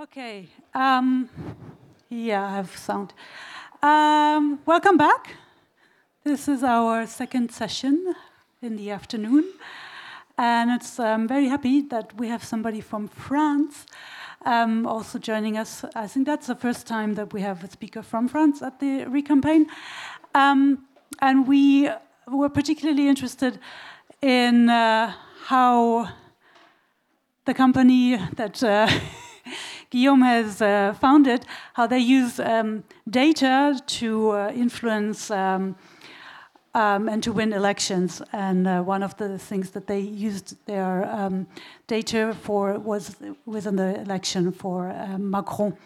Okay. Um, yeah, I have sound. Um, welcome back. This is our second session in the afternoon. And it's, I'm very happy that we have somebody from France um, also joining us. I think that's the first time that we have a speaker from France at the Recampaign. Um, and we were particularly interested in uh, how the company that uh, Guillaume has uh, founded, how they use um, data to uh, influence um, um, and to win elections. And uh, one of the things that they used their um, data for was within the election for uh, Macron.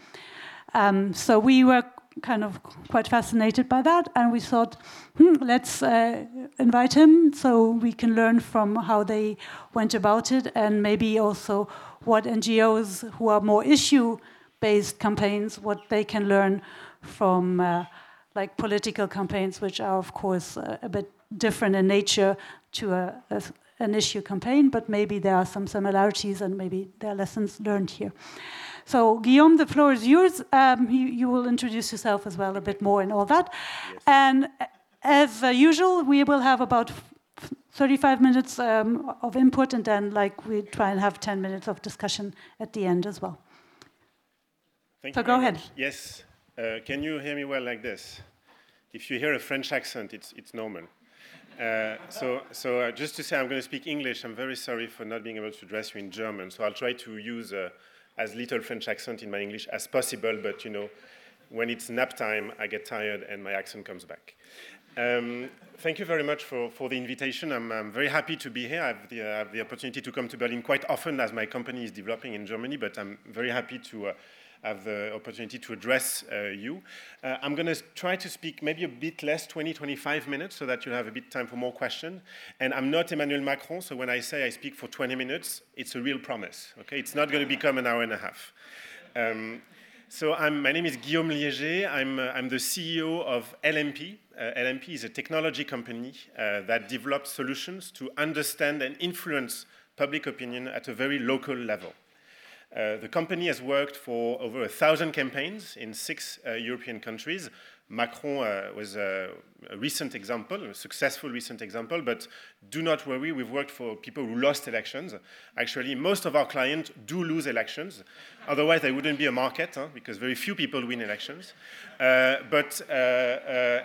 Um, so we were kind of quite fascinated by that, and we thought, hmm, let's uh, invite him so we can learn from how they went about it, and maybe also what NGOs who are more issue-based campaigns, what they can learn from uh, like political campaigns, which are of course uh, a bit different in nature to a, a, an issue campaign, but maybe there are some similarities and maybe there are lessons learned here. So, Guillaume, the floor is yours. Um, you, you, will introduce yourself as well a bit more and all that. Yes. And as uh, usual, we will have about 35 minutes um, of input, and then like we try and have 10 minutes of discussion at the end as well. Thank so go ahead. Much. Yes. Uh, can you hear me well like this? If you hear a French accent, it's, it's normal. Uh, so, so uh, just to say, I'm going to speak English. I'm very sorry for not being able to address you in German. So I'll try to use uh, as little French accent in my English as possible, but you know, when it's nap time, I get tired and my accent comes back. Um, thank you very much for, for the invitation. I'm, I'm very happy to be here. I have, the, uh, have, the, opportunity to come to Berlin quite often as my company is developing in Germany, but I'm very happy to uh, have the opportunity to address uh, you. Uh, I'm going to try to speak maybe a bit less, 20, 25 minutes, so that you'll have a bit time for more questions. And I'm not Emmanuel Macron, so when I say I speak for 20 minutes, it's a real promise. Okay, it's not going to become an hour and a half. Um, so I'm, my name is Guillaume Liegey. I'm, uh, I'm the CEO of LMP. Uh, LMP is a technology company uh, that develops solutions to understand and influence public opinion at a very local level. Uh, the company has worked for over a thousand campaigns in six uh, European countries. Macron uh, was a, a, recent example, a successful recent example, but do not worry, we've worked for people who lost elections. Actually, most of our clients do lose elections. Otherwise, there wouldn't be a market, huh, because very few people win elections. Uh, but, uh,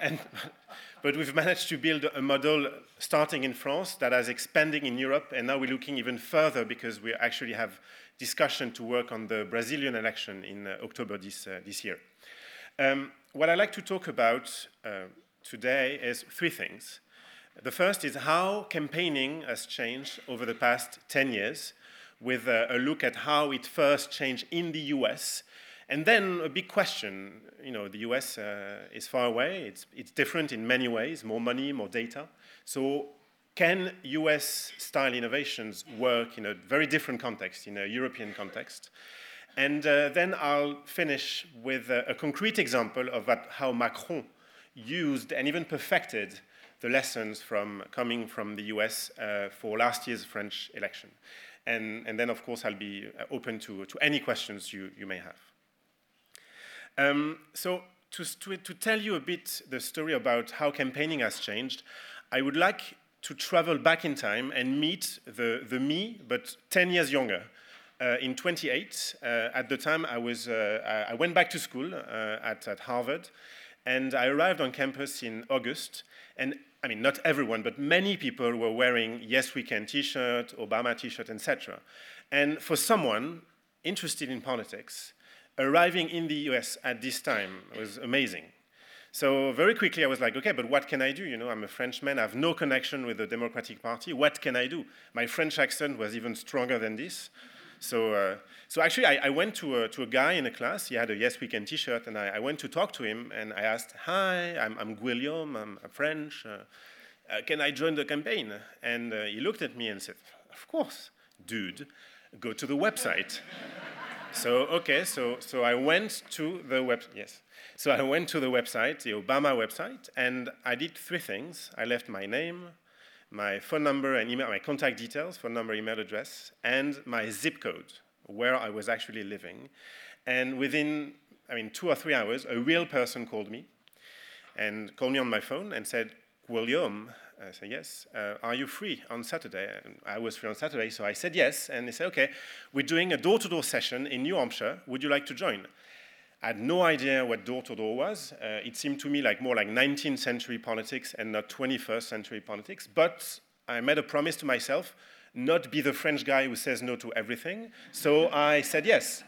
and but we've managed to build a model starting in France that is expanding in Europe, and now we're looking even further because we actually have discussion to work on the Brazilian election in uh, October this, uh, this year. Um, what I'd like to talk about uh, today is three things. The first is how campaigning has changed over the past 10 years, with a, a look at how it first changed in the US. And then a big question you know, the US uh, is far away, it's, it's different in many ways more money, more data. So, can US style innovations work in a very different context, in a European context? And uh, then I'll finish with a, a concrete example of how Macron used and even perfected the lessons from coming from the US uh, for last year's French election. And, and, then, of course, I'll be uh, open to, to any questions you, you may have. Um, so, to, to, to, tell you a bit the story about how campaigning has changed, I would like to travel back in time and meet the, the me, but 10 years younger. Uh, in 28, uh, at the time I, was, uh, I went back to school uh, at, at Harvard, and I arrived on campus in August. And I mean, not everyone, but many people were wearing Yes We Can t shirt, Obama t shirt, etc. And for someone interested in politics, arriving in the US at this time was amazing. So very quickly I was like, okay, but what can I do? You know, I'm a Frenchman, I have no connection with the Democratic Party. What can I do? My French accent was even stronger than this. So, uh, so actually, I, I went to a, to a guy in a class. He had a Yes We Can T-shirt, and I, I went to talk to him, and I asked, "Hi, I'm, I'm Guillaume. I'm, French. Uh, uh, can I join the campaign?" And uh, he looked at me and said, "Of course, dude. Go to the website." so okay, so so I went to the web. Yes. So I went to the website, the Obama website, and I did three things. I left my name, my phone number and email, my contact details, phone number, email address, and my zip code, where I was actually living. And within, I mean, two or three hours, a real person called me and called me on my phone and said, William, I said, yes. Uh, are you free on Saturday? And I was free on Saturday, so I said yes. And they said, okay, we're doing a door-to-door session in New Hampshire. Would you like to join? I had no idea what door-to-door was. Uh, it seemed to me like more like 19th century politics and not 21st century politics. But I made a promise to myself, not be the French guy who says no to everything. So I said yes.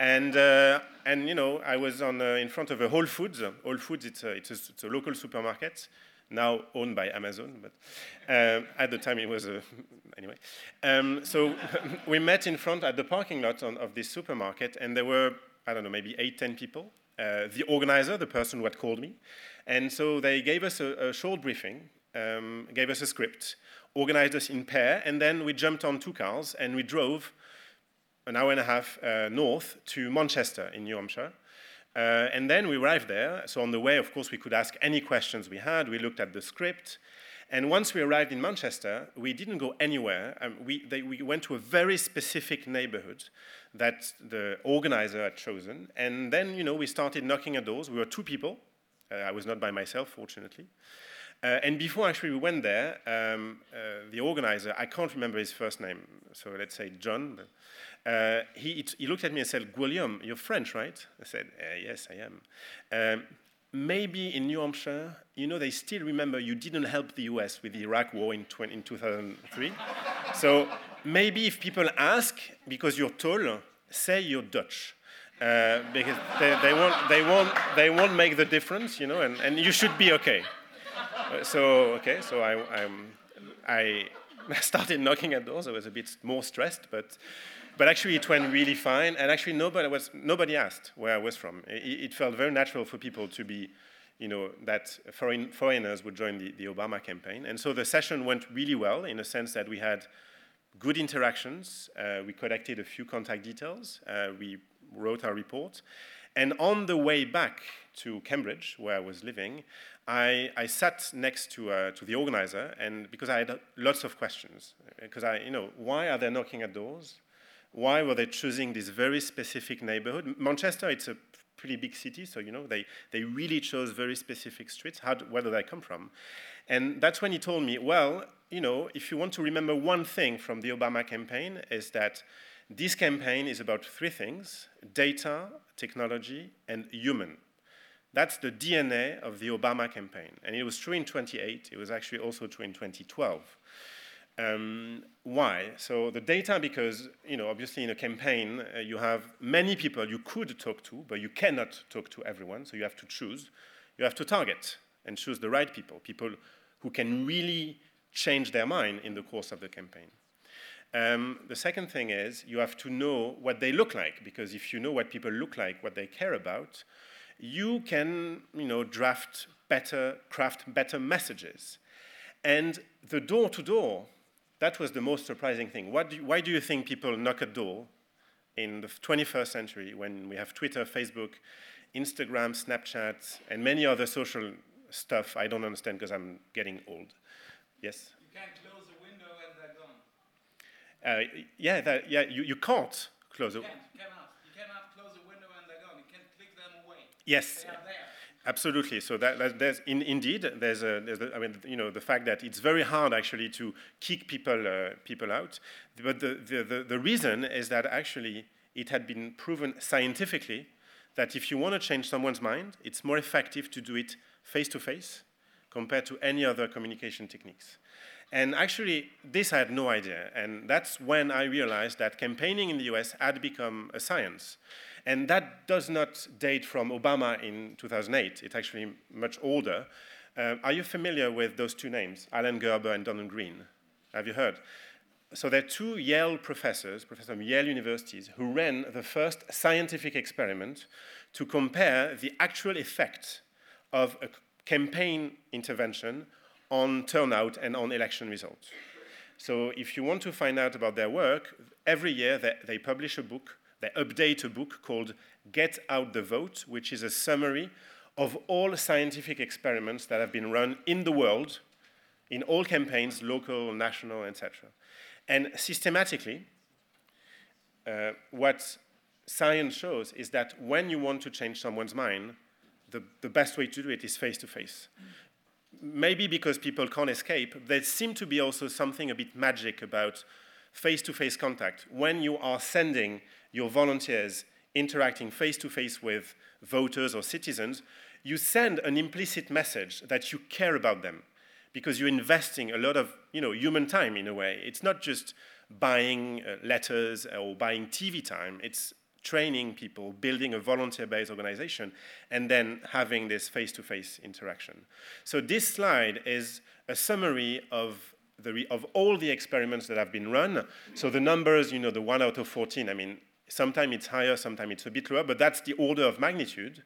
And, uh, and you know, I was on, uh, in front of a Whole Foods. Whole Foods, it's a, it's a, it's a local supermarket now owned by Amazon, but um, at the time it was a, anyway. Um, so we met in front at the parking lot on, of this supermarket, and there were, I don't know, maybe eight, ten people. Uh, the organizer, the person who had called me, and so they gave us a, a short briefing, um, gave us a script, organized us in pair, and then we jumped on two cars and we drove an hour and a half uh, north to Manchester in New Hampshire. Uh, and then we arrived there. So on the way, of course, we could ask any questions we had. We looked at the script. And once we arrived in Manchester, we didn't go anywhere. Um, we, they, we went to a very specific neighborhood that the organizer had chosen. And then, you know, we started knocking at doors. We were two people. Uh, I was not by myself, fortunately. Uh, and before actually we went there, um, uh, the organizer, I can't remember his first name, so let's say John, uh, he, he looked at me and said, Guillaume, you're French, right? I said, uh, yes, I am. Um, maybe in New Hampshire, you know, they still remember you didn't help the US with the Iraq war in, 20, in 2003. so maybe if people ask, because you're tall, say you're Dutch. Uh, because they, they, won't, they, won't, they won't make the difference, you know, and, and you should be okay. Uh, so, okay, so I, I'm, I started knocking at doors. I was a bit more stressed, but but actually, it went really fine, and actually, nobody, was, nobody asked where I was from. It, it felt very natural for people to be, you know, that foreign, foreigners would join the, the Obama campaign. And so the session went really well in the sense that we had good interactions. Uh, we collected a few contact details. Uh, we wrote our report. And on the way back to Cambridge, where I was living, I, I sat next to, uh, to the organizer, and because I had lots of questions, because I, you know, why are they knocking at doors? Why were they choosing this very specific neighborhood? Manchester, it's a pretty big city, so you know they, they really chose very specific streets. How do, where do they come from? And that's when he told me, well, you know, if you want to remember one thing from the Obama campaign, is that this campaign is about three things data, technology, and human. That's the DNA of the Obama campaign. And it was true in 28, it was actually also true in 2012. Um, why? So the data, because you know, obviously in a campaign uh, you have many people you could talk to, but you cannot talk to everyone. So you have to choose. You have to target and choose the right people, people who can really change their mind in the course of the campaign. Um, the second thing is you have to know what they look like, because if you know what people look like, what they care about, you can, you know, draft better, craft better messages. And the door to door that was the most surprising thing. Do you, why do you think people knock a door in the 21st century when we have Twitter, Facebook, Instagram, Snapchat, and many other social stuff I don't understand because I'm getting old? Yes? You can't close the window and they're gone. Uh, yeah, that, yeah you, you can't close it. You, you cannot. You cannot close the window and they're gone. You can click them away. Yes. They are there. Absolutely. So that, that there's in, indeed there's a, there's a, I mean you know the fact that it's very hard actually to kick people uh, people out, but the, the, the, the reason is that actually it had been proven scientifically that if you want to change someone's mind, it's more effective to do it face to face compared to any other communication techniques. And actually, this I had no idea. And that's when I realized that campaigning in the US had become a science. And that does not date from Obama in 2008. It's actually much older. Uh, are you familiar with those two names, Alan Gerber and Donald Green? Have you heard? So they're two Yale professors, professors from Yale universities, who ran the first scientific experiment to compare the actual effect of a campaign intervention on turnout and on election results. So if you want to find out about their work, every year they, they publish a book they update a book called Get Out the Vote, which is a summary of all scientific experiments that have been run in the world, in all campaigns, local, national, etc. And systematically, uh, what science shows is that when you want to change someone's mind, the, the best way to do it is face to face. Maybe because people can't escape, there seems to be also something a bit magic about face to face contact. When you are sending your volunteers interacting face to face with voters or citizens, you send an implicit message that you care about them because you're investing a lot of you know, human time in a way. It's not just buying uh, letters or buying TV time, it's training people, building a volunteer based organization, and then having this face to face interaction. So, this slide is a summary of, the of all the experiments that have been run. So, the numbers, you know, the 1 out of 14, I mean, sometimes it's higher, sometimes it's a bit lower, but that's the order of magnitude.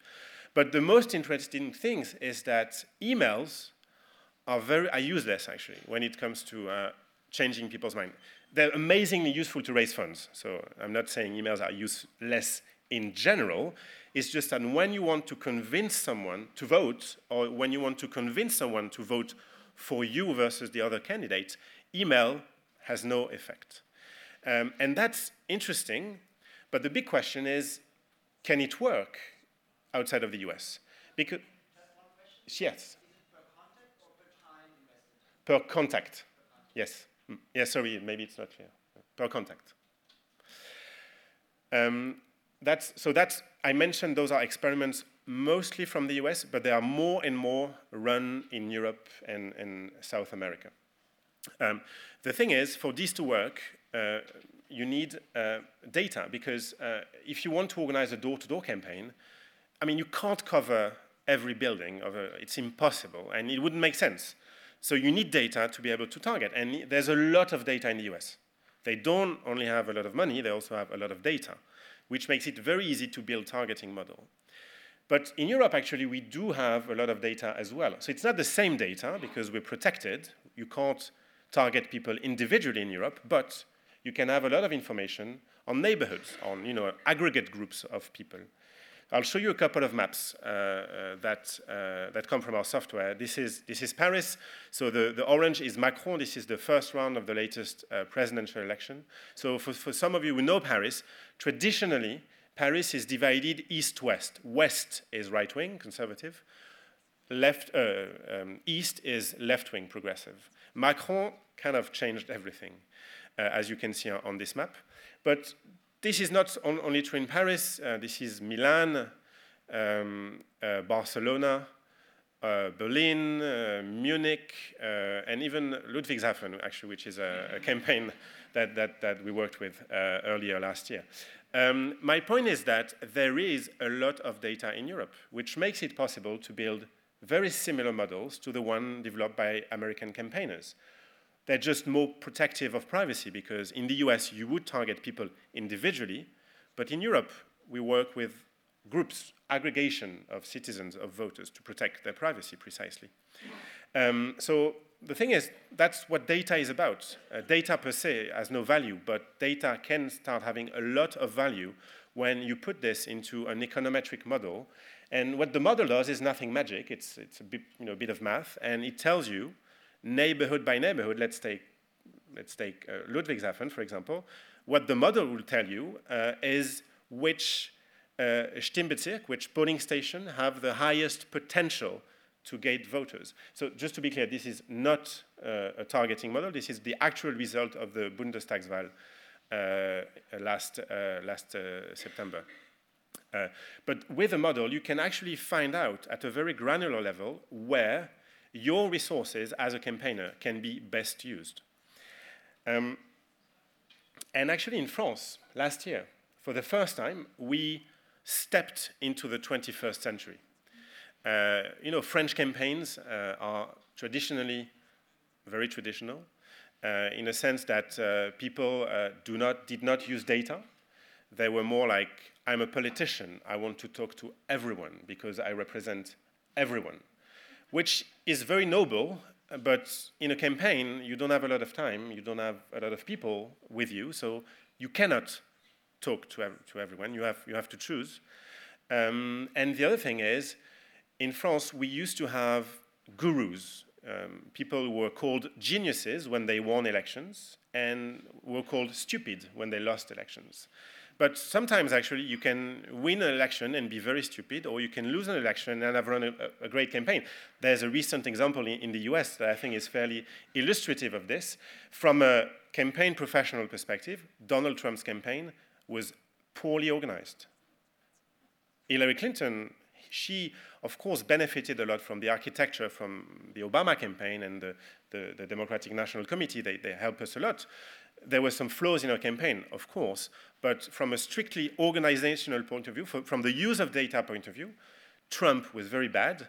But the most interesting thing is that emails are very are useless actually when it comes to uh, changing people's mind. They're amazingly useful to raise funds. So I'm not saying emails are useless in general. It's just that when you want to convince someone to vote, or when you want to convince someone to vote for you versus the other candidate, email has no effect. Um, and that's interesting, but the big question is can it work outside of the US? Because, yes. Per contact, yes. Mm, yes, sorry, maybe it's not clear. Per contact. Um, that's, so that's, I mentioned those are experiments mostly from the US, but there are more and more run in Europe and, and South America. Um, the thing is, for these to work, uh, you need uh, data because uh, if you want to organize a door-to-door campaign, I mean, you can't cover every building. Of a, it's impossible, and it wouldn't make sense. So you need data to be able to target, and there's a lot of data in the US. They don't only have a lot of money; they also have a lot of data, which makes it very easy to build targeting model. But in Europe, actually, we do have a lot of data as well. So it's not the same data because we're protected. You can't target people individually in Europe, but you can have a lot of information on neighborhoods, on you know, aggregate groups of people. I'll show you a couple of maps uh, uh, that, uh, that come from our software. This is, this is Paris. So the, the orange is Macron. This is the first round of the latest uh, presidential election. So for, for some of you who know Paris, traditionally, Paris is divided east-west. West is right-wing, conservative. Left, uh, um, east is left-wing, progressive. Macron kind of changed everything, as you can see on this map. But this is not on, only true in Paris. Uh, this is Milan, um, uh, Barcelona, uh, Berlin, uh, Munich, uh, and even Ludwigshafen, actually, which is a, a campaign that, that, that, we worked with uh, earlier last year. Um, my point is that there is a lot of data in Europe, which makes it possible to build very similar models to the one developed by American campaigners they're just more protective of privacy because in the US you would target people individually, but in Europe we work with groups, aggregation of citizens, of voters to protect their privacy precisely. Um, so the thing is, that's what data is about. Uh, data per se has no value, but data can start having a lot of value when you put this into an econometric model. And what the model does is nothing magic. It's, it's a bit, you know, a bit of math, and it tells you neighborhood by neighborhood, let's take, let's take uh, Ludwigshafen, for example, what the model will tell you uh, is which uh, Stimmbezirk, which polling station have the highest potential to gate voters. So just to be clear, this is not uh, a targeting model. This is the actual result of the Bundestagswahl uh, last, uh, last uh, September. Uh, but with a model, you can actually find out at a very granular level where your resources as a campaigner can be best used. Um, and actually, in France, last year, for the first time, we stepped into the 21st century. Uh, you know, French campaigns uh, are traditionally very traditional, uh, in a sense that uh, people uh, do not, did not use data. They were more like, I'm a politician, I want to talk to everyone because I represent everyone which is very noble, but in a campaign, you don't have a lot of time, you don't have a lot of people with you, so you cannot talk to, ev to everyone, you have, you have to choose. Um, and the other thing is, in France, we used to have gurus, um, people were called geniuses when they won elections and were called stupid when they lost elections. But sometimes, actually, you can win an election and be very stupid, or you can lose an election and have run a, a great campaign. There's a recent example in, in, the US that I think is fairly illustrative of this. From a campaign professional perspective, Donald Trump's campaign was poorly organized. Hillary Clinton, she, of course, benefited a lot from the architecture from the Obama campaign and the, the, the Democratic National Committee. They, they helped us a lot there were some flaws in her campaign, of course, but from a strictly organizational point of view, from the use of data point of view, Trump was very bad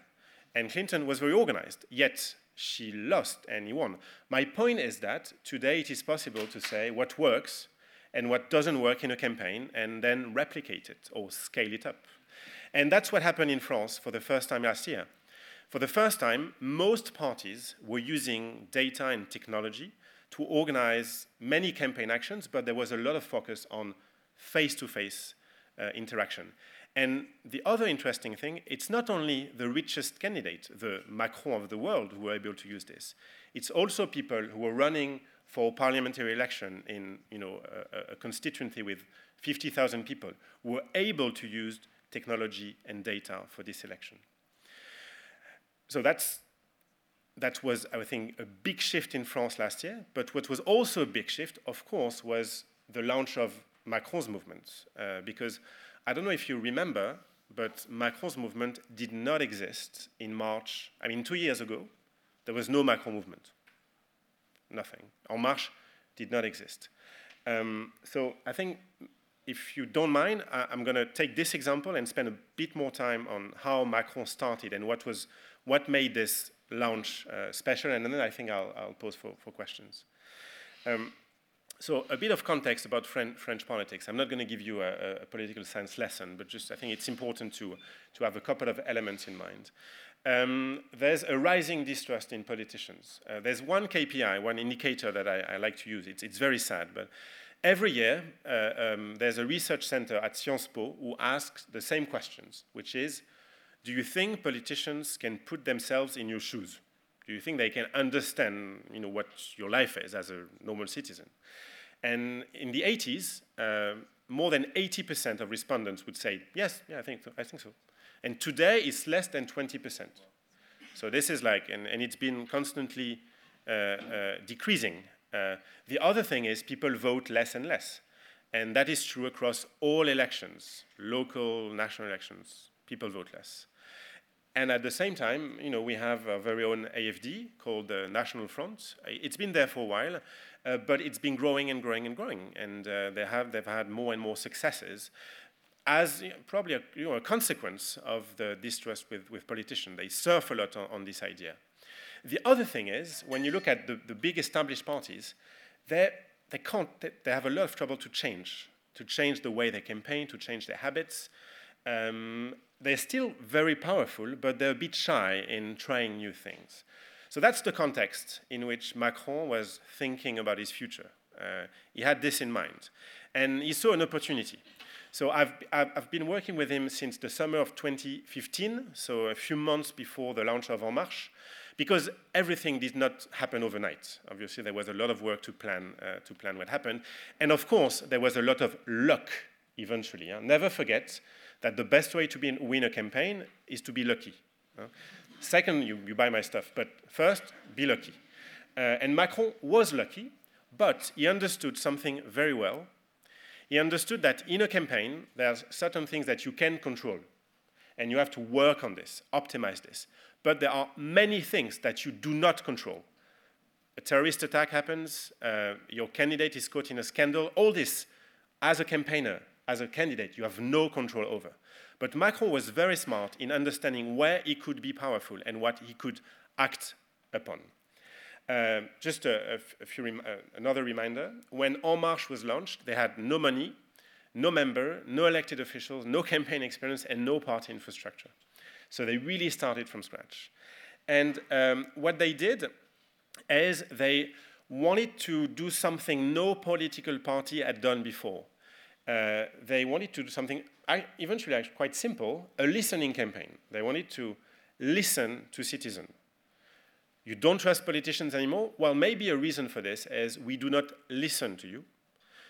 and Clinton was very organized, yet she lost and he won. My point is that today it is possible to say what works and what doesn't work in a campaign and then replicate it or scale it up. And that's what happened in France for the first time last year. For the first time, most parties were using data and technology to organize many campaign actions, but there was a lot of focus on face-to-face uh, interaction. And the other interesting thing, it's not only the richest candidate, the Macron of the world, who were able to use this. It's also people who were running for parliamentary election in you know, a, a constituency with 50,000 people, were able to use technology and data for this election. So that's that was, I think, a big shift in France last year. But what was also a big shift, of course, was the launch of Macron's movement. Uh, because I don't know if you remember, but Macron's movement did not exist in March. I mean, two years ago, there was no Macron movement. Nothing. En Marche did not exist. Um, so I think if you don't mind, I, am going to take this example and spend a bit more time on how Macron started and what was what made this launch uh, special, and then I think I'll, I'll pose for, for questions. Um, so a bit of context about French, French politics. I'm not going to give you a, a, political science lesson, but just I think it's important to, to have a couple of elements in mind. Um, there's a rising distrust in politicians. Uh, there's one KPI, one indicator that I, I like to use. It's, it's, very sad, but every year uh, um, there's a research center at Sciences Po who asks the same questions, which is, do you think politicians can put themselves in your shoes? Do you think they can understand you know, what your life is as a normal citizen? And in the 80s, uh, more than 80% of respondents would say, yes, yeah, I think so. I think so. And today it's less than 20%. So this is like, and, and it's been constantly uh, uh, decreasing. Uh, the other thing is people vote less and less. And that is true across all elections, local, national elections. People vote less. And at the same time, you know, we have our very own AFD called the National Front. It's been there for a while, uh, but it's been growing and growing and growing. And uh, they have, they've had more and more successes as you know, probably a, you know, a, consequence of the distrust with, with politicians. They surf a lot on, on, this idea. The other thing is, when you look at the, the big established parties, they, they, can't, they, they have a lot of trouble to change, to change the way they campaign, to change their habits. Um, they're still very powerful, but they're a bit shy in trying new things. So that's the context in which Macron was thinking about his future. Uh, he had this in mind. And he saw an opportunity. So I've, I've, been working with him since the summer of 2015, so a few months before the launch of En Marche, because everything did not happen overnight. Obviously, there was a lot of work to plan, uh, to plan what happened. And of course, there was a lot of luck eventually. Huh? Never forget that the best way to be, win a campaign is to be lucky. Uh, second, you, you, buy my stuff, but first, be lucky. Uh, and Macron was lucky, but he understood something very well. He understood that in a campaign, there's certain things that you can control, and you have to work on this, optimize this. But there are many things that you do not control. A terrorist attack happens, uh, your candidate is caught in a scandal, all this, as a campaigner, as a candidate, you have no control over. But Macron was very smart in understanding where he could be powerful and what he could act upon. Uh, just a, a few rem uh, another reminder, when En Marche was launched, they had no money, no member, no elected officials, no campaign experience, and no party infrastructure. So they really started from scratch. And um, what they did is they wanted to do something no political party had done before uh, they wanted to do something eventually quite simple, a listening campaign. They wanted to listen to citizens. You don't trust politicians anymore? Well, maybe a reason for this is we do not listen to you.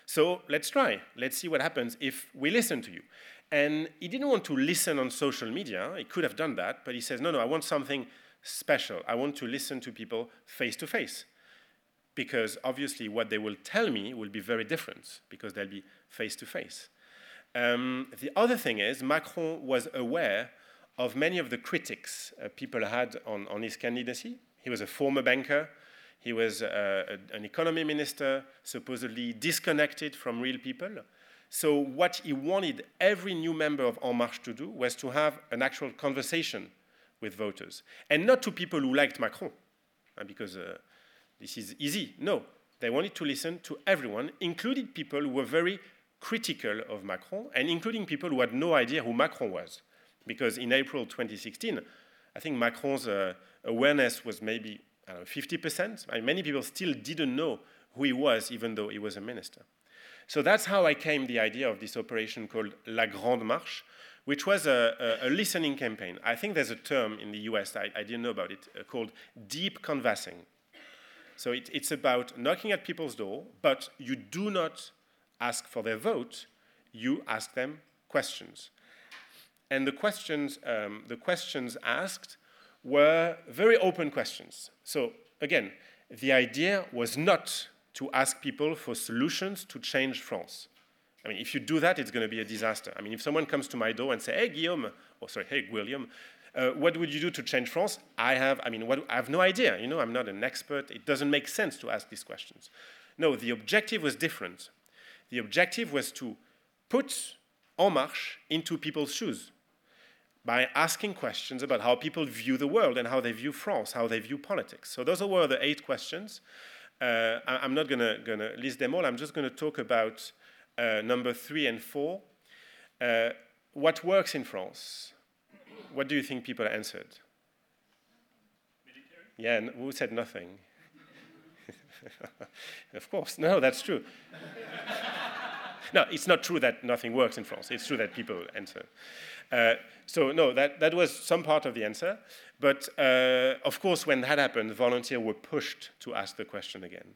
So let's try. Let's see what happens if we listen to you. And he didn't want to listen on social media. He could have done that, but he says, no, no, I want something special. I want to listen to people face to face. Because obviously, what they will tell me will be very different because they'll be face to face. The other thing is, Macron was aware of many of the critics uh, people had on, on his candidacy. He was a former banker, he was uh, a, an economy minister, supposedly disconnected from real people. So, what he wanted every new member of En Marche to do was to have an actual conversation with voters. And not to people who liked Macron, uh, because uh, this is easy. No, they wanted to listen to everyone, including people who were very critical of Macron, and including people who had no idea who Macron was. Because in April 2016, I think Macron's uh, awareness was maybe know, 50%. I mean, many people still didn't know who he was, even though he was a minister. So that's how I came the idea of this operation called La Grande Marche, which was a, a, a listening campaign. I think there's a term in the US, I, I didn't know about it, uh, called deep canvassing. So it, it's about knocking at people's door, but you do not ask for their vote, you ask them questions. And the questions, um, the questions asked were very open questions. So again, the idea was not to ask people for solutions to change France. I mean, if you do that, it's going to be a disaster. I mean, if someone comes to my door and say, "Hey, Guillaume," or sorry, "Hey, William," uh, what would you do to change France? I have, I mean, what, I have no idea. You know, I'm not an expert. It doesn't make sense to ask these questions. No, the objective was different. The objective was to put En Marche into people's shoes by asking questions about how people view the world and how they view France, how they view politics. So those were the eight questions. Uh, I, am not going to list them all. I'm just going to talk about uh, number three and four. Uh, what works in France? What do you think people answered? Military? Yeah, who said nothing? of course, no, that's true. no, it's not true that nothing works in France. It's true that people answer. Uh, so no, that, that was some part of the answer. But uh, of course, when that happened, volunteers were pushed to ask the question again.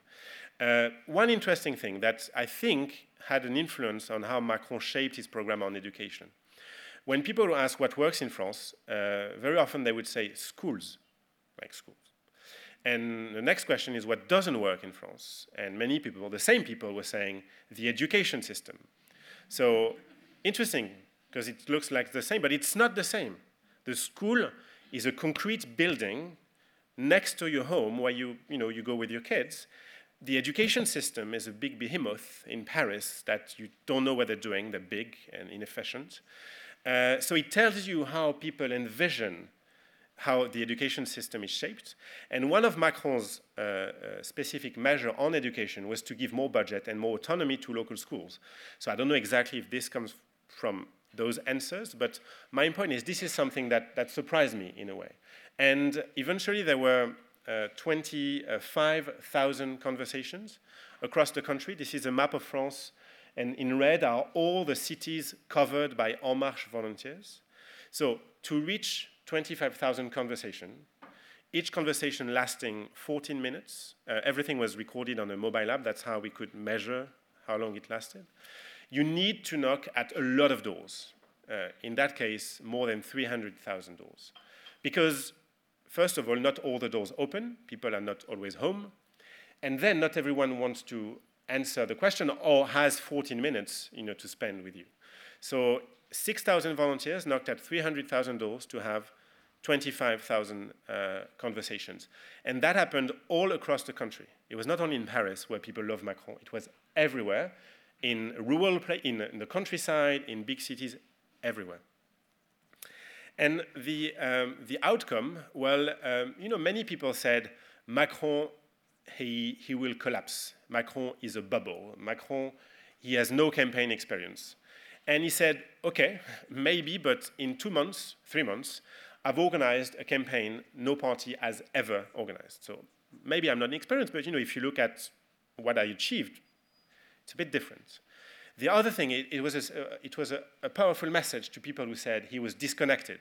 Uh, one interesting thing that I think had an influence on how Macron shaped his program on education. When people ask what works in France, uh, very often they would say schools, like schools. And the next question is what doesn't work in France? And many people, the same people, were saying the education system. So interesting, because it looks like the same, but it's not the same. The school is a concrete building next to your home where you, you, know, you go with your kids. The education system is a big behemoth in Paris that you don't know what they're doing, they're big and inefficient. Uh, so it tells you how people envision how the education system is shaped. And one of Macron's uh, uh, specific measure on education was to give more budget and more autonomy to local schools. So I don't know exactly if this comes from those answers. But my point is, this is something that, that surprised me in a way. And eventually, there were uh, 25,000 conversations across the country. This is a map of France, and in red are all the cities covered by En Marche volunteers. So, to reach 25,000 conversations, each conversation lasting 14 minutes, uh, everything was recorded on a mobile app. That's how we could measure how long it lasted you need to knock at a lot of doors. Uh, in that case, more than 300,000 doors. Because, first of all, not all the doors open, people are not always home, and then not everyone wants to answer the question or has 14 minutes you know, to spend with you. So 6,000 volunteers knocked at 300,000 doors to have 25,000 uh, conversations. And that happened all across the country. It was not only in Paris where people love Macron, it was everywhere in rural, in, in the countryside, in big cities, everywhere. And the, um, the outcome, well, um, you know, many people said Macron, he, he will collapse. Macron is a bubble. Macron, he has no campaign experience. And he said, okay, maybe, but in two months, three months, I've organized a campaign no party has ever organized. So maybe I'm not inexperienced, but you know, if you look at what I achieved, it's a bit different. The other thing, it, it was, a, it was a, a, powerful message to people who said he was disconnected.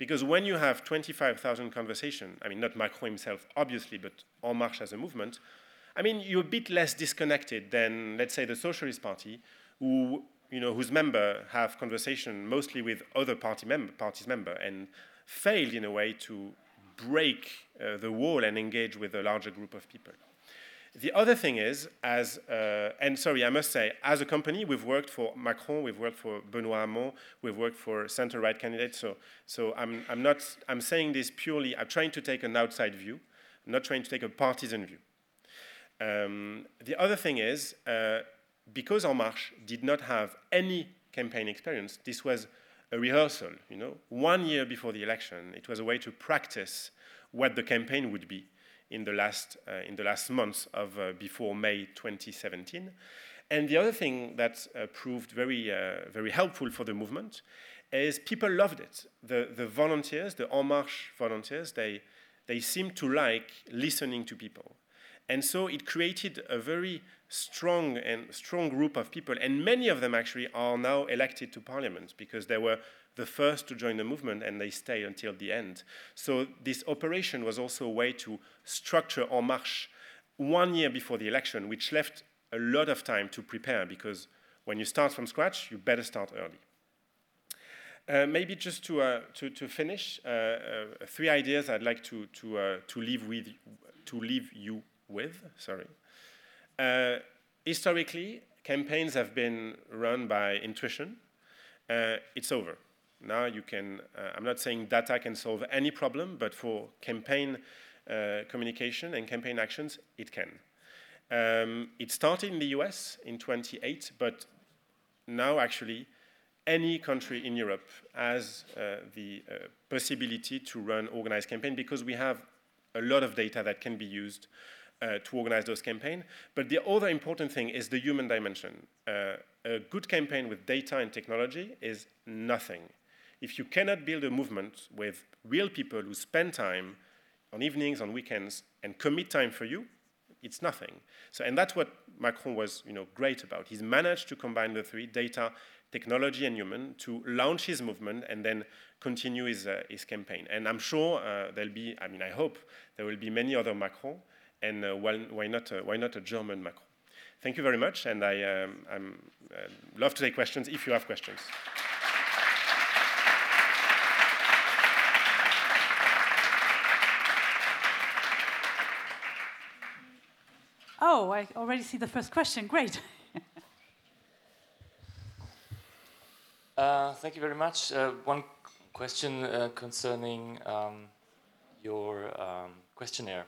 Because when you have 25,000 conversations, I mean, not Macron himself, obviously, but En Marche as a movement, I mean, you're a bit less disconnected than, let's say, the Socialist Party, who, you know, whose member have conversation mostly with other party member, parties member and failed in a way to break uh, the wall and engage with a larger group of people. The other thing is, as uh, and sorry, I must say, as a company, we've worked for Macron, we've worked for Benoît Hamon, we've worked for center-right candidates. So, so I'm, I'm not, I'm saying this purely. I'm trying to take an outside view, I'm not trying to take a partisan view. Um, the other thing is, uh, because En Marche did not have any campaign experience, this was a rehearsal. You know, one year before the election, it was a way to practice what the campaign would be in the last, uh, in the last months of uh, before May 2017. And the other thing that uh, proved very, very helpful for the movement is people loved it. The, the volunteers, the En Marche volunteers, they, they seemed to like listening to people. And so it created a very strong and strong group of people, and many of them actually are now elected to parliament because they were the first to join the movement and they stay until the end. So this operation was also a way to structure En Marche one year before the election, which left a lot of time to prepare because when you start from scratch, you better start early. Uh, maybe just to, uh, to, to, finish, uh, uh three ideas I'd like to, to, uh, to, leave, with, to leave you with. Sorry. Uh, historically, campaigns have been run by intuition. it's over. Now you can, uh, I'm not saying data can solve any problem, but for campaign uh, communication and campaign actions, it can. Um, it started in the US in 28, but now actually any country in Europe has uh, the uh, possibility to run organized campaign because we have a lot of data that can be used uh, to organize those campaigns. But the other important thing is the human dimension. Uh, a good campaign with data and technology is nothing if you cannot build a movement with real people who spend time on evenings, on weekends, and commit time for you, it's nothing. So, and that's what Macron was, you know, great about. He's managed to combine the three: data, technology, and human, to launch his movement and then continue his, uh, his campaign. And I'm sure uh, there'll be, I mean, I hope there will be many other Macron, and uh, why, why, not, why not a German Macron? Thank you very much, and I um, I'm, uh, love to take questions if you have questions. Oh, I already see the first question. Great. uh, thank you very much. Uh, one question uh, concerning um, your um, questionnaire.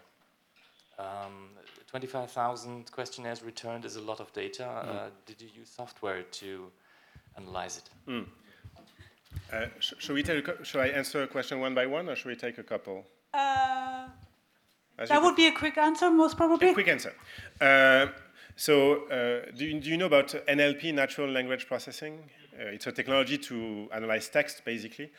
Um, 25,000 questionnaires returned is a lot of data. Mm. did you use software to analyze it? Mm. Uh, sh shall we take? A, shall I answer a question one by one, or should we take a couple? Uh, that would be a quick answer, most probably. A quick answer. Uh, so, uh, do, you, do, you, know about NLP, natural language processing? Uh, it's a technology to analyze text, basically.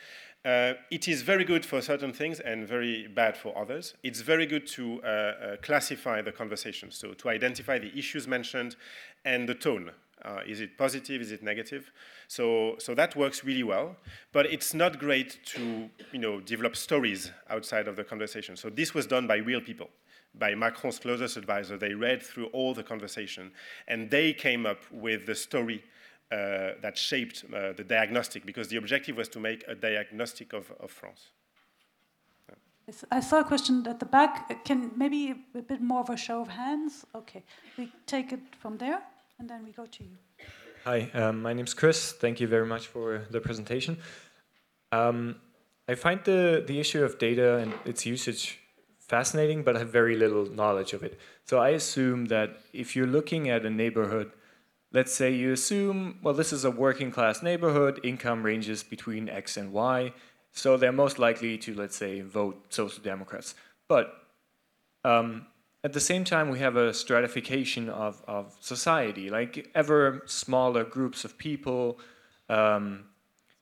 Uh, it is very good for certain things and very bad for others. It's very good to uh, classify the conversation, so to identify the issues mentioned and the tone uh, is it positive? Is it negative? So, so that works really well, but it's not great to you know, develop stories outside of the conversation. So this was done by real people, by Macron's closest advisor. They read through all the conversation, and they came up with the story uh, that shaped uh, the diagnostic, because the objective was to make a diagnostic of, of France. I saw a question at the back. Can maybe a bit more of a show of hands? Okay, we take it from there and then we go to you. Hi, um, my name is Chris. Thank you very much for the presentation. Um, I find the, the issue of data and its usage fascinating, but I have very little knowledge of it. So I assume that if you're looking at a neighborhood, let's say you assume, well, this is a working class neighborhood, income ranges between X and Y, so they're most likely to, let's say, vote Social Democrats. But um, at the same time, we have a stratification of, of society, like ever smaller groups of people um,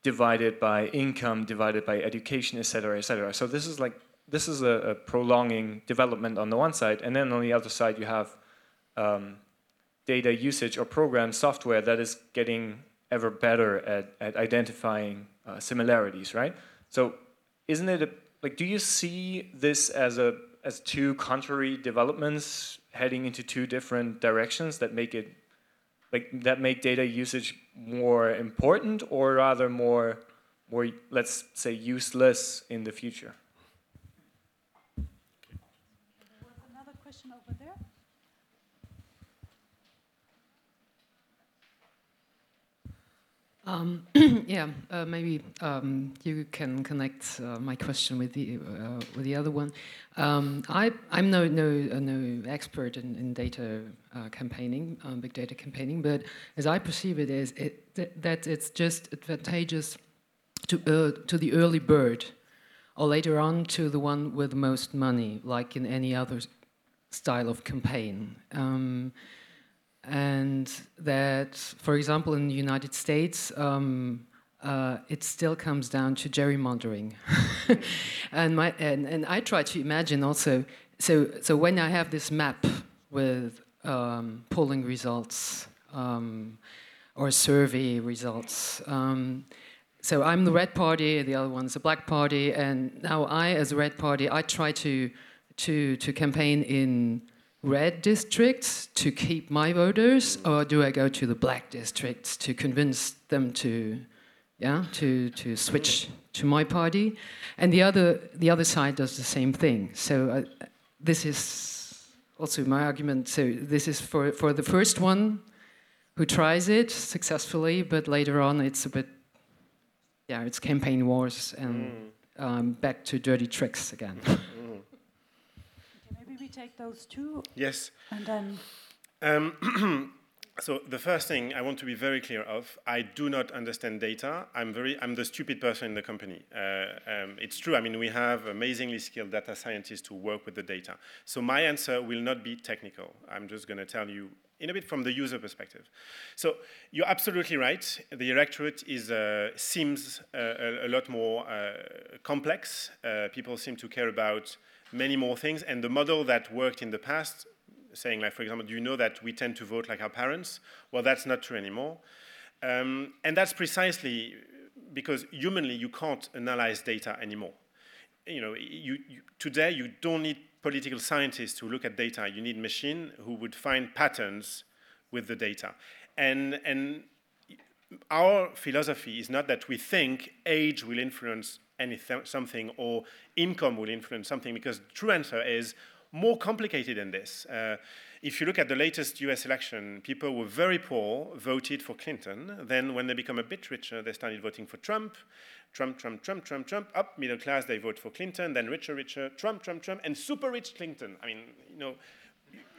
divided by income, divided by education, etc., etc. So this is like this is a, a, prolonging development on the one side, and then on the other side you have um, data usage or program software that is getting ever better at, at identifying uh, similarities, right? So isn't it a, like? Do you see this as a as two contrary developments heading into two different directions that make it like that make data usage more important or rather more more let's say useless in the future? Another question over there. Um, yeah, uh, maybe um, you can connect uh, my question with the uh, with the other one. Um, I I'm no no uh, no expert in, in data uh, campaigning, um, big data campaigning, but as I perceive it, is it th that it's just advantageous to uh, to the early bird, or later on to the one with the most money, like in any other style of campaign. And that, for example, in the United States, um, uh, it still comes down to gerrymandering. and, my, and, and I try to imagine also, so, so when I have this map with um, polling results um, or survey results, um, so I'm the red party, the other one's the black party, and now I, as a red party, I try to, to, to campaign in red districts to keep my voters, or do I go to the black districts to convince them to, yeah, to to switch to my party? And the other the other side does the same thing. So uh, this is also my argument. So this is for for the first one who tries it successfully, but later on it's a bit, yeah, it's campaign wars and um, back to dirty tricks again. Take those two Yes. and then Um, so the first thing I want to be very clear of, I do not understand data. I'm very, I'm the stupid person in the company. Uh, um, it's true. I mean, we have amazingly skilled data scientists who work with the data. So my answer will not be technical. I'm just going to tell you in a bit from the user perspective. So you're absolutely right. The electorate is uh, seems uh, a, a, lot more uh, complex. Uh, people seem to care about many more things, and the model that worked in the past saying, like, for example, do you know that we tend to vote like our parents? Well, that's not true anymore. Um, and that's precisely because humanly you can't analyze data anymore. You know, you, you, today you don't need political scientists to look at data. You need machine who would find patterns with the data. And, and our philosophy is not that we think age will influence anything, something or income will influence something, because the true answer is more complicated than this. Uh, if you look at the latest US election, people were very poor voted for Clinton. Then, when they become a bit richer, they started voting for Trump. Trump, Trump, Trump, Trump, Trump. Up middle class, they vote for Clinton. Then richer, richer, Trump, Trump, Trump, and super rich Clinton. I mean, you know,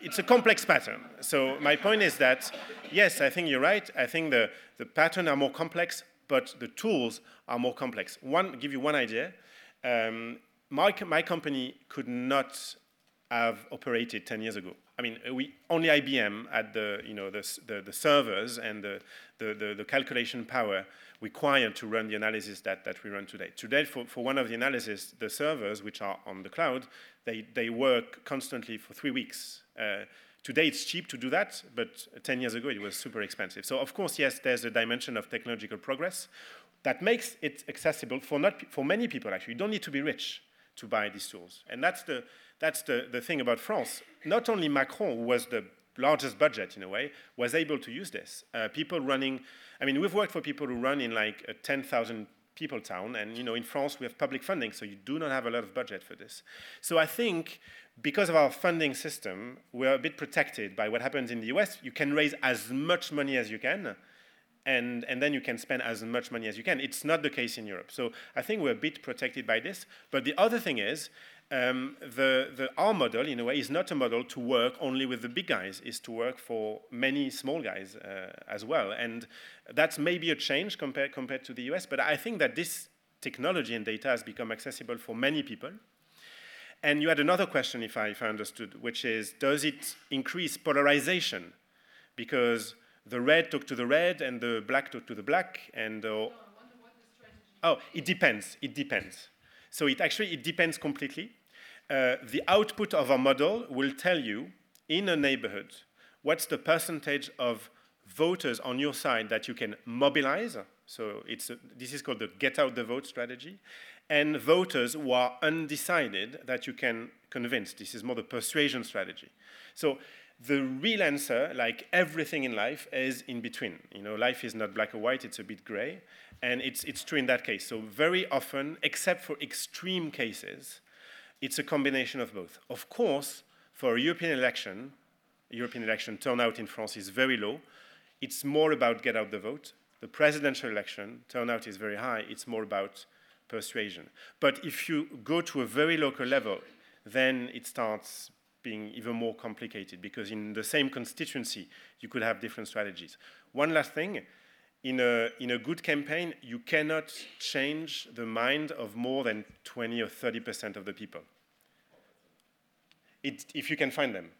it's a complex pattern. So my point is that, yes, I think you're right. I think the, the pattern are more complex, but the tools are more complex. One, give you one idea. Um, my, my company could not have operated 10 years ago. I mean, we, only IBM had the, you know, the, the, the servers and the, the, the, the, calculation power required to run the analysis that, that we run today. Today, for, for one of the analysis, the servers, which are on the cloud, they, they work constantly for three weeks. Uh, today, it's cheap to do that, but 10 years ago, it was super expensive. So, of course, yes, there's a dimension of technological progress that makes it accessible for, not, for many people, actually. You don't need to be rich to buy these tools. And that's the, that's the, the thing about France. Not only Macron, who was the largest budget in a way, was able to use this. Uh, people running, I mean, we've worked for people who run in like a 10,000 people town, and you know, in France we have public funding, so you do not have a lot of budget for this. So I think because of our funding system, we're a bit protected by what happens in the US. You can raise as much money as you can, and, and then you can spend as much money as you can. It's not the case in Europe. So I think we're a bit protected by this. But the other thing is, um, the, the our model, in a way, is not a model to work only with the big guys, is to work for many small guys uh, as well. And that's maybe a change compared, compared to the US, but I think that this technology and data has become accessible for many people. And you had another question, if I, if I understood, which is, does it increase polarization? Because the red talk to the red and the black talk to the black, and uh, oh, it depends. It depends. So it actually it depends completely. Uh, the output of our model will tell you in a neighborhood what's the percentage of voters on your side that you can mobilize. So it's a, this is called the get out the vote strategy. And voters who are undecided that you can convince. This is more the persuasion strategy. So the real answer, like everything in life, is in between. You know, life is not black or white, it's a bit gray. And it's, it's true in that case. So very often, except for extreme cases, it's a combination of both. Of course, for a European election, European election turnout in France is very low. It's more about get out the vote. The presidential election turnout is very high. It's more about persuasion. But if you go to a very local level, then it starts being even more complicated because in the same constituency, you could have different strategies. One last thing, in a, in a good campaign, you cannot change the mind of more than 20 or 30% of the people. It, if you can find them,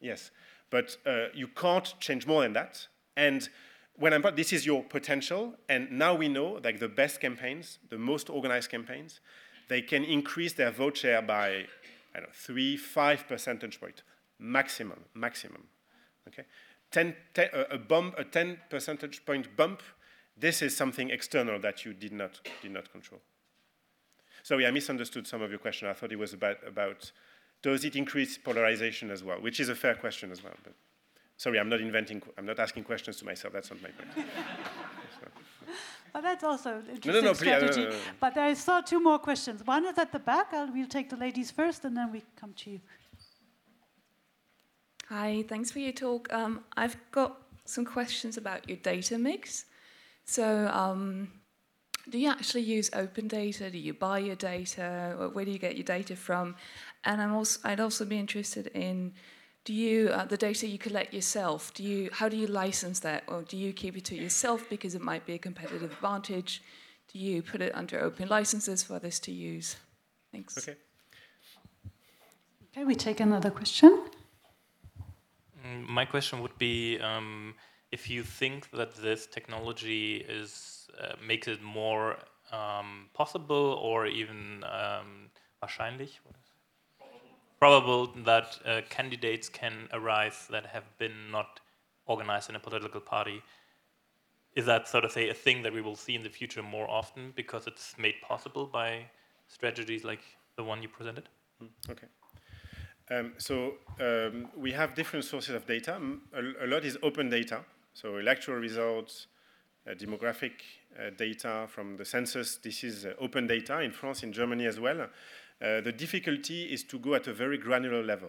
yes. But uh, you can't change more than that. And when I'm, this is your potential, and now we know like the best campaigns, the most organized campaigns, they can increase their vote share by I don't know, three, five percentage point, maximum, maximum. Okay, 10, 10 uh, a bump, a 10 percentage point bump. This is something external that you did not did not control. Sorry, I misunderstood some of your question. I thought it was about about does it increase polarization as well, which is a fair question as well. But sorry, I'm not inventing. I'm not asking questions to myself. That's not my point. Well, that's also an interesting no, no, please, strategy. no, no, no. But I saw two more questions. One is at the back. I'll, we'll take the ladies first, and then we come to you. Hi, thanks for your talk. Um, I've got some questions about your data mix. So, um, do you actually use open data? Do you buy your data? Or Where do you get your data from? And I'm also, I'd also be interested in do you uh, the data you collect yourself? Do you how do you license that, or do you keep it to yourself because it might be a competitive advantage? Do you put it under open licenses for others to use? Thanks. Okay. Okay, we take another question. Mm, My question would be um, if you think that this technology is uh, makes it more um, possible or even um, wahrscheinlich, probable that uh, candidates can arise that have been not organized in a political party. Is that sort of say a thing that we will see in the future more often because it's made possible by strategies like the one you presented? Okay. Um, so um, we have different sources of data. A lot is open data, so electoral results, uh, demographic uh, data from the census. This is uh, open data in France, in Germany as well. Uh, the difficulty is to go at a very granular level.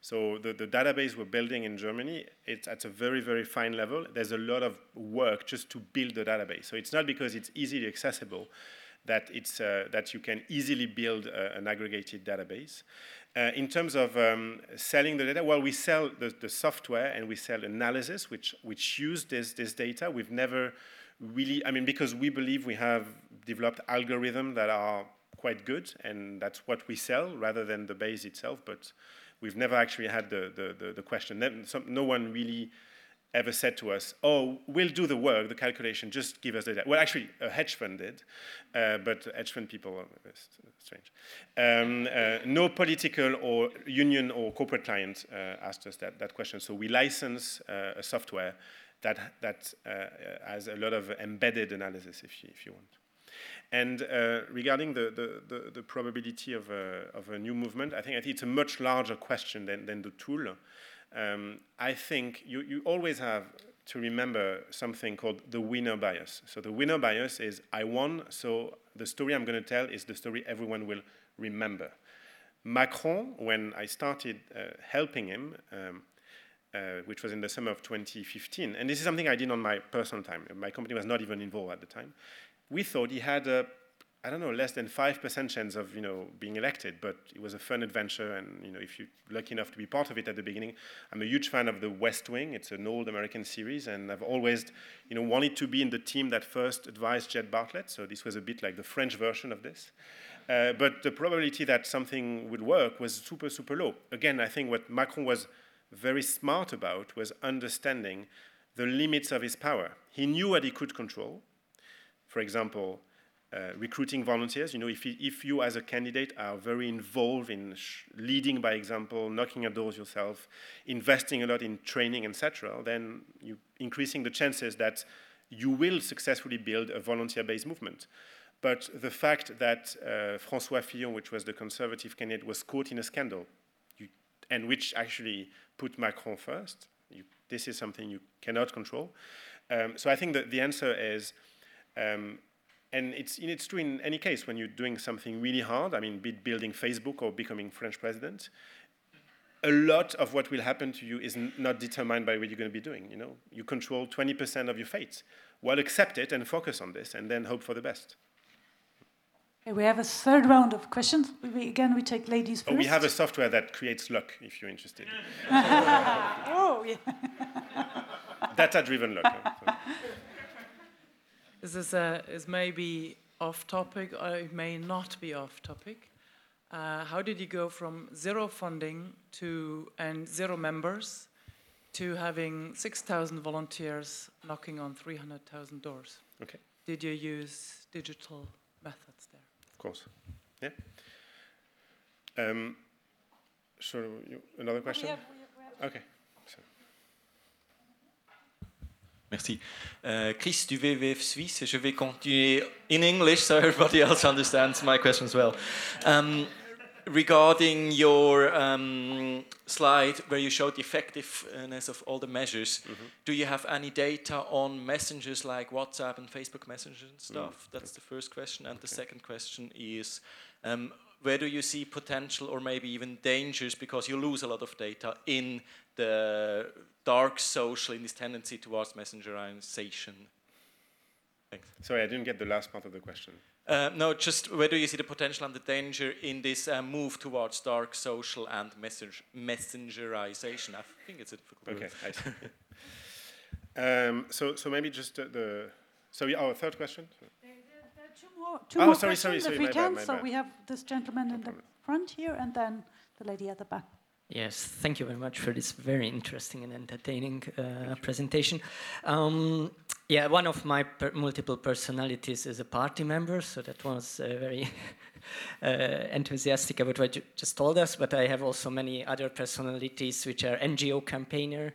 So the, the database we're building in Germany, it's at a very, very fine level. There's a lot of work just to build the database. So it's not because it's easily accessible that, it's, uh, that you can easily build uh, an aggregated database. Uh, in terms of um, selling the data, well, we sell the, the software and we sell analysis, which, which use this, this data. We've never really, I mean, because we believe we have developed algorithms that are quite good, and that's what we sell rather than the base itself. But we've never actually had the, the, the, the question. No one really ever said to us, "Oh, we'll do the work, the calculation. Just give us the data." Well, actually, a hedge fund did, uh, but hedge fund people are uh, strange. Um, uh, no political or union or corporate client uh, asked us that, that question. So we license uh, a software that that uh, has a lot of embedded analysis, if you, if you want. And regarding the, the, the, the probability of a, of a new movement, I think, I think it's a much larger question than, than the tool. Um, I think you, you always have to remember something called the winner bias. So the winner bias is I won, so the story I'm going to tell is the story everyone will remember. Macron, when I started uh, helping him, um, uh, which was in the summer of 2015, and this is something I did on my personal time. My company was not even involved at the time. We thought he had a, I don't know, less than five percent chance of you know being elected, but it was a fun adventure, and you know if you're lucky enough to be part of it at the beginning, I'm a huge fan of The West Wing. It's an old American series, and I've always you know wanted to be in the team that first advised Jed Bartlet. So this was a bit like the French version of this. Uh, but the probability that something would work was super, super low. Again, I think what Macron was very smart about was understanding the limits of his power. He knew what he could control. For example, recruiting volunteers. You know, if, if you as a candidate are very involved in leading by example, knocking at doors yourself, investing a lot in training, etc., then you increasing the chances that you will successfully build a volunteer-based movement. But the fact that uh, François Fillon, which was the conservative candidate, was caught in a scandal, you, and which actually put Macron first, you, this is something you cannot control. Um, so I think that the answer is, um, and it's, it's true in any case when you're doing something really hard, I mean, be building Facebook or becoming French president, a lot of what will happen to you is not determined by what you're going to be doing. You know, you control 20% of your fate. Well, accept it and focus on this, and then hope for the best. Okay, we have a third round of questions. We, again, we take ladies first. Oh, we have a software that creates luck, if you're interested. oh, yeah. Data-driven luck. This is, uh, is maybe off topic, or it may not be off topic. Uh, how did you go from zero funding to and zero members to having 6,000 volunteers knocking on 300,000 doors? Okay. Did you use digital methods there? Of course. Yeah. Um, so, you, another question? We have, we have, okay. Merci. Uh, Chris du WWF Suisse. Je vais continuer in English so everybody else understands my question as well. Um, regarding your um, slide where you showed the effectiveness of all the measures, mm -hmm. do you have any data on messengers like WhatsApp and Facebook Messenger and stuff? Mm. That's the first question. And okay. the second question is um, where do you see potential or maybe even dangers because you lose a lot of data in the dark social, in this tendency towards messengerization? Thanks. Sorry, I didn't get the last part of the question. Uh, no, just where do you see the potential and the danger in this uh, move towards dark social and message messengerization? I think it's a difficult Okay, I see. um, so, so maybe just uh, the. So, our third question. There, there are two more, two oh, more sorry, questions sorry, sorry, if we can. Bad, so bad. we have this gentleman in the front here, and then the lady at the back. Yes, thank you very much for this very interesting and entertaining uh, presentation. Um, yeah, one of my per multiple personalities is a party member, so that was uh, very uh, enthusiastic about what you just told us. But I have also many other personalities which are NGO campaigner,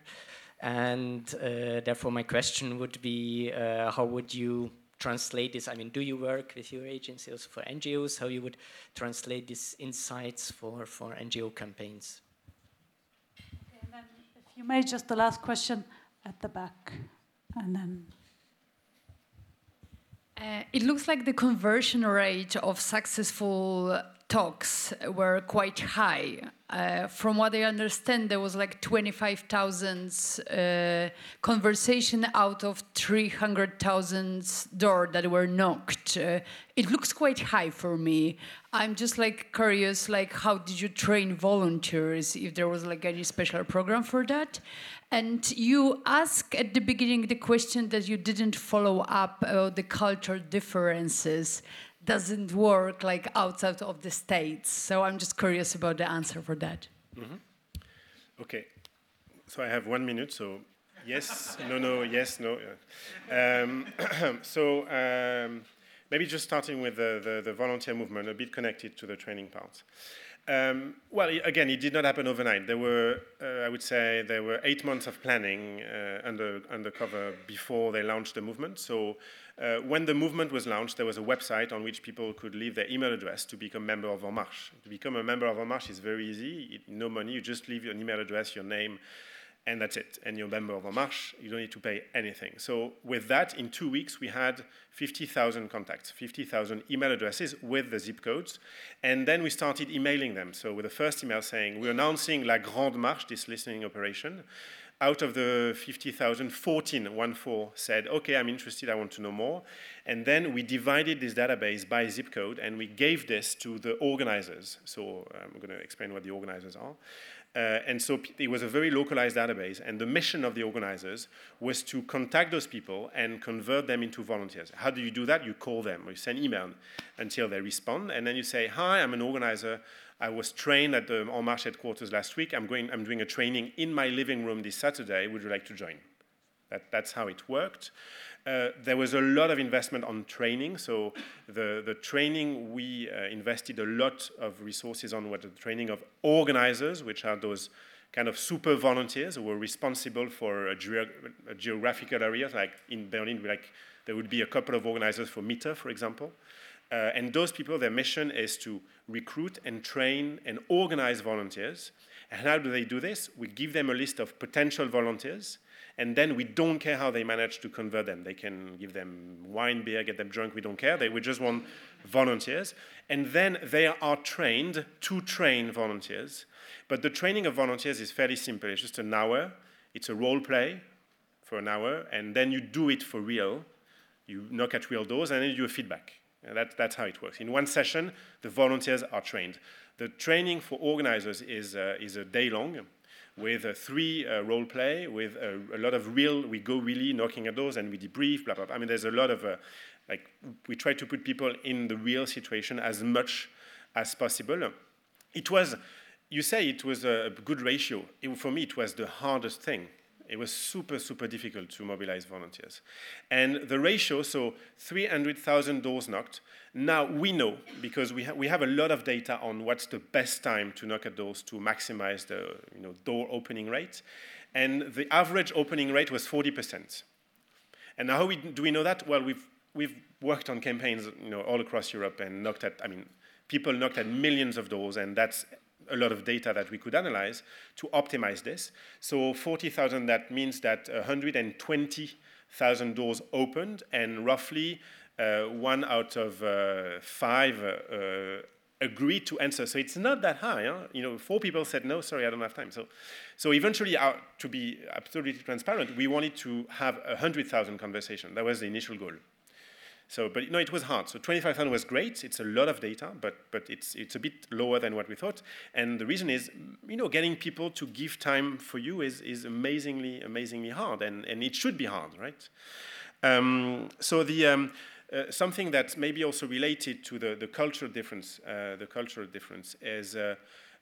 and uh, therefore my question would be, uh, how would you translate this? I mean, do you work with your agency also for NGOs? How you would translate these insights for, for NGO campaigns? You may, just the last question at the back, and then. Uh, it looks like the conversion rate of successful talks were quite high. Uh, from what I understand, there was like 25,000 uh, conversation out of 300,000 door that were knocked. Uh, it looks quite high for me. I'm just like curious, like how did you train volunteers? If there was like any special program for that, and you ask at the beginning the question that you didn't follow up about the cultural differences doesn't work like outside of the states. So I'm just curious about the answer for that. Mm -hmm. Okay, so I have one minute. So yes, no, no, yes, no. Um, so um, maybe just starting with the, the, the, volunteer movement, a bit connected to the training part. Um, well, again, it did not happen overnight. There were, uh, I would say, there were eight months of planning uh, under undercover before they launched the movement. So uh, when the movement was launched, there was a website on which people could leave their email address to become a member of En Marche. To become a member of En Marche is very easy. It, no money. You just leave your email address, your name, and that's it. And you're a member of En Marche. You don't need to pay anything. So with that, in two weeks, we had 50,000 contacts, 50,000 email addresses with the zip codes. And then we started emailing them. So with the first email saying, we're announcing La Grande Marche, this listening operation out of the 50,000, 14, one four, said, okay, I'm interested, I want to know more. And then we divided this database by zip code and we gave this to the organizers. So I'm going to explain what the organizers are. Uh, and so it was a very localized database, and the mission of the organizers was to contact those people and convert them into volunteers. How do you do that? You call them, or you send email until they respond, and then you say, "Hi, I'm an organizer. I was trained at the En headquarters last week. I'm, going, I'm doing a training in my living room this Saturday. Would you like to join? That, that's how it worked. Uh, there was a lot of investment on training. So the, the training, we uh, invested a lot of resources on what the training of organizers, which are those kind of super volunteers who were responsible for a, a geographical area, like in Berlin, like there would be a couple of organizers for Mitte, for example. Uh, and those people, their mission is to recruit and train and organize volunteers. And how do they do this? We give them a list of potential volunteers, and then we don't care how they manage to convert them. They can give them wine, beer, get them drunk, we don't care. They, we just want volunteers. And then they are trained to train volunteers. But the training of volunteers is fairly simple. It's just an hour, it's a role play for an hour, and then you do it for real. You knock at real doors, and then you do a feedback. And that, that's how it works. In one session, the volunteers are trained. The training for organizers is, uh, is a day long with uh, three uh, role play, with a, a, lot of real, we go really knocking at doors and we debrief, blah, blah, blah. I mean, there's a lot of, uh, like, we try to put people in the real situation as much as possible. It was, you say it was a good ratio. It, for me, it was the hardest thing it was super, super difficult to mobilize volunteers. And the ratio, so 300,000 doors knocked. Now we know, because we, ha we have a lot of data on what's the best time to knock at doors to maximize the you know, door opening rate. And the average opening rate was 40%. And how we, do we know that? Well, we've, we've worked on campaigns you know, all across Europe and knocked at, I mean, people knocked at millions of doors, and that's a lot of data that we could analyze to optimize this. So 40,000, that means that 120,000 doors opened and roughly uh, one out of uh, five uh, agreed to answer. So it's not that high. Huh? You know, four people said no. Sorry, I don't have time. So, so eventually, uh, to be absolutely transparent, we wanted to have a hundred thousand conversations. That was the initial goal. So, but no, it was hard. So 25,000 was great. It's a lot of data, but, but it's, it's a bit lower than what we thought. And the reason is, you know, getting people to give time for you is, is amazingly, amazingly hard, and, and it should be hard, right? Um, so the, um, uh, something that's maybe also related to the, the cultural difference, uh, the cultural difference is uh,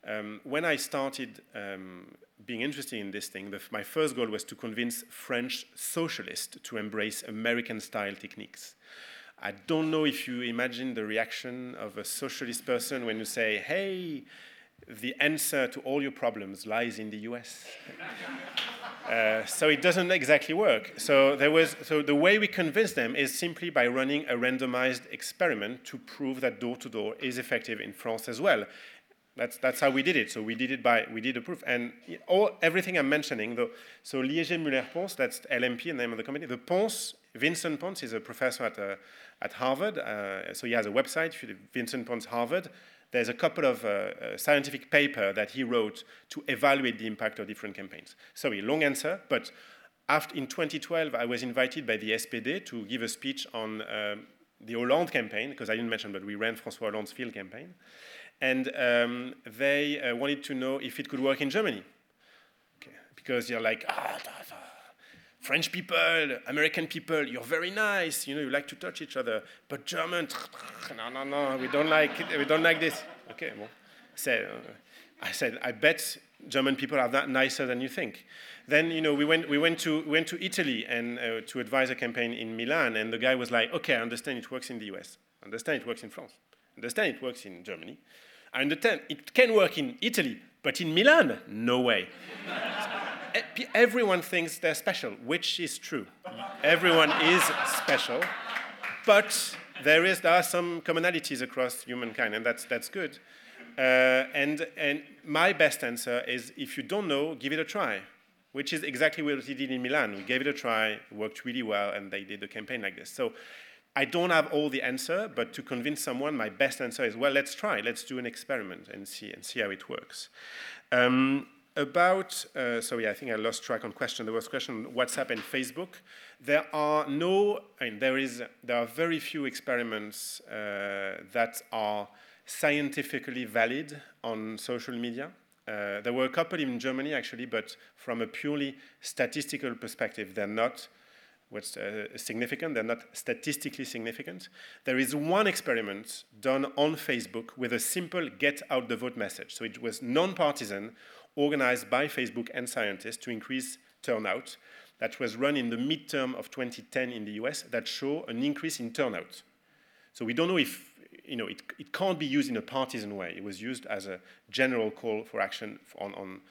um, when I started um, being interested in this thing, the, my first goal was to convince French socialists to embrace American-style techniques. I don't know if you imagine the reaction of a socialist person when you say, hey, the answer to all your problems lies in the US. uh, so it doesn't exactly work. So, there was, so the way we convince them is simply by running a randomized experiment to prove that door to door is effective in France as well. That's, that's how we did it. So we did it by, we did a proof. And all, everything I'm mentioning, so Liegey Muller Pons, that's LMP, the name of the company. The Pons, Vincent Pons is a professor at, uh, at Harvard. Uh, so he has a website, Vincent Pons Harvard. There's a couple of uh, uh, scientific paper that he wrote to evaluate the impact of different campaigns. Sorry, long answer, but after, in 2012, I was invited by the SPD to give a speech on um, the Hollande campaign, because I didn't mention, but we ran François Hollande's field campaign and um, they uh, wanted to know if it could work in Germany. Okay. Because you're like, ah, French people, American people, you're very nice, you know, you like to touch each other, but German, no, no, no, we don't like it, we don't like this. Okay, well, so, uh, I said, I bet German people are that nicer than you think. Then, you know, we went, we went, to, we went to Italy and uh, to advise a campaign in Milan, and the guy was like, okay, I understand it works in the US, I understand it works in France, I understand it works in Germany, I understand it can work in Italy, but in Milan, no way. Everyone thinks they're special, which is true. Everyone is special, but there, is, there are some commonalities across humankind, and that's, that's good. Uh, and, and my best answer is if you don't know, give it a try, which is exactly what he did in Milan. We gave it a try, worked really well, and they did a campaign like this. So I don't have all the answer, but to convince someone, my best answer is, well, let's try, let's do an experiment and see, and see how it works. Um, about, uh, sorry, I think I lost track on question. There was question on WhatsApp and Facebook. There are no, I mean, there is, there are very few experiments uh, that are scientifically valid on social media. Uh, there were a couple in Germany actually, but from a purely statistical perspective, they're not what's uh, significant, they're not statistically significant. There is one experiment done on Facebook with a simple get out the vote message. So it was non-partisan, organized by Facebook and scientists to increase turnout. That was run in the midterm of 2010 in the US that show an increase in turnout. So we don't know if, you know, it, it can't be used in a partisan way. It was used as a general call for action on, on,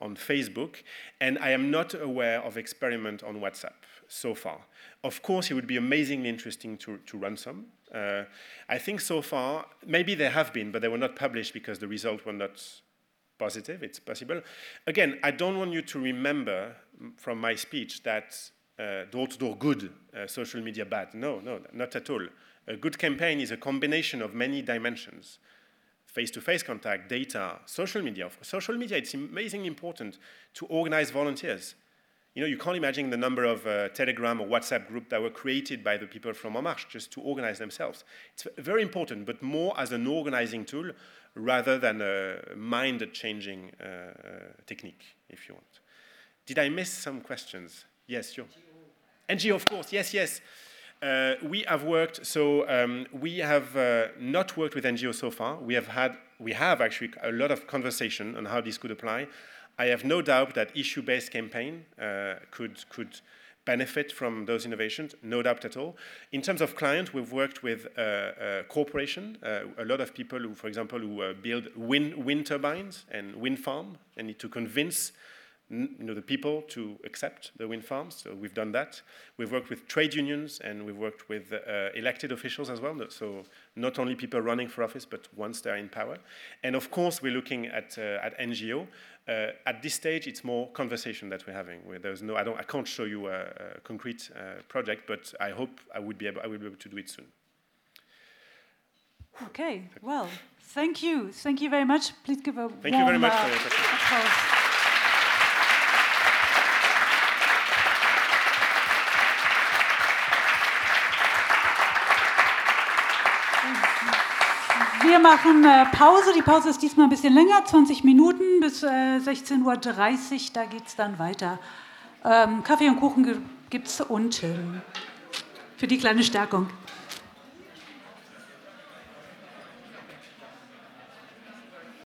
on Facebook, and I am not aware of experiment on WhatsApp so far. Of course, it would be amazingly interesting to, to run some. Uh, I think so far, maybe there have been, but they were not published because the results were not positive. It's possible. Again, I don't want you to remember from my speech that door-to-door good, uh, social media bad. No, no, not at all. A good campaign is a combination of many dimensions face-to-face contact, data, social media. Social media, it's amazingly important to organize volunteers. You know, you can't imagine the number of uh, Telegram or WhatsApp groups that were created by the people from Marche just to organize themselves. It's very important, but more as an organizing tool rather than a mind-changing uh, technique, if you want. Did I miss some questions? Yes, sure. NGO, of course, yes, yes. Uh, we have worked, so um, we have uh, not worked with NGO so far. We have had, we have actually a lot of conversation on how this could apply. I have no doubt that issue-based campaign uh, could, could benefit from those innovations, no doubt at all. In terms of clients, we've worked with uh, uh, corporation, uh, a lot of people who, for example, who uh, build wind, wind turbines and wind farm and need to convince you know, the people to accept the wind farms. So we've done that. We've worked with trade unions and we've worked with elected officials as well. So not only people running for office, but once they're in power. And of course, we're looking at, at NGO. Uh, at this stage, it's more conversation that we're having. Where there's no, I, don't, I can't show you a, a concrete uh, project, but I hope I would be able, I will be able to do it soon. Okay, well, thank you. Thank you very much. Please give a Thank warm, you very much for your question. Wir machen äh, Pause. Die Pause ist diesmal ein bisschen länger, 20 Minuten bis äh, 16.30 Uhr. Da geht es dann weiter. Ähm, Kaffee und Kuchen gibt es unten für die kleine Stärkung.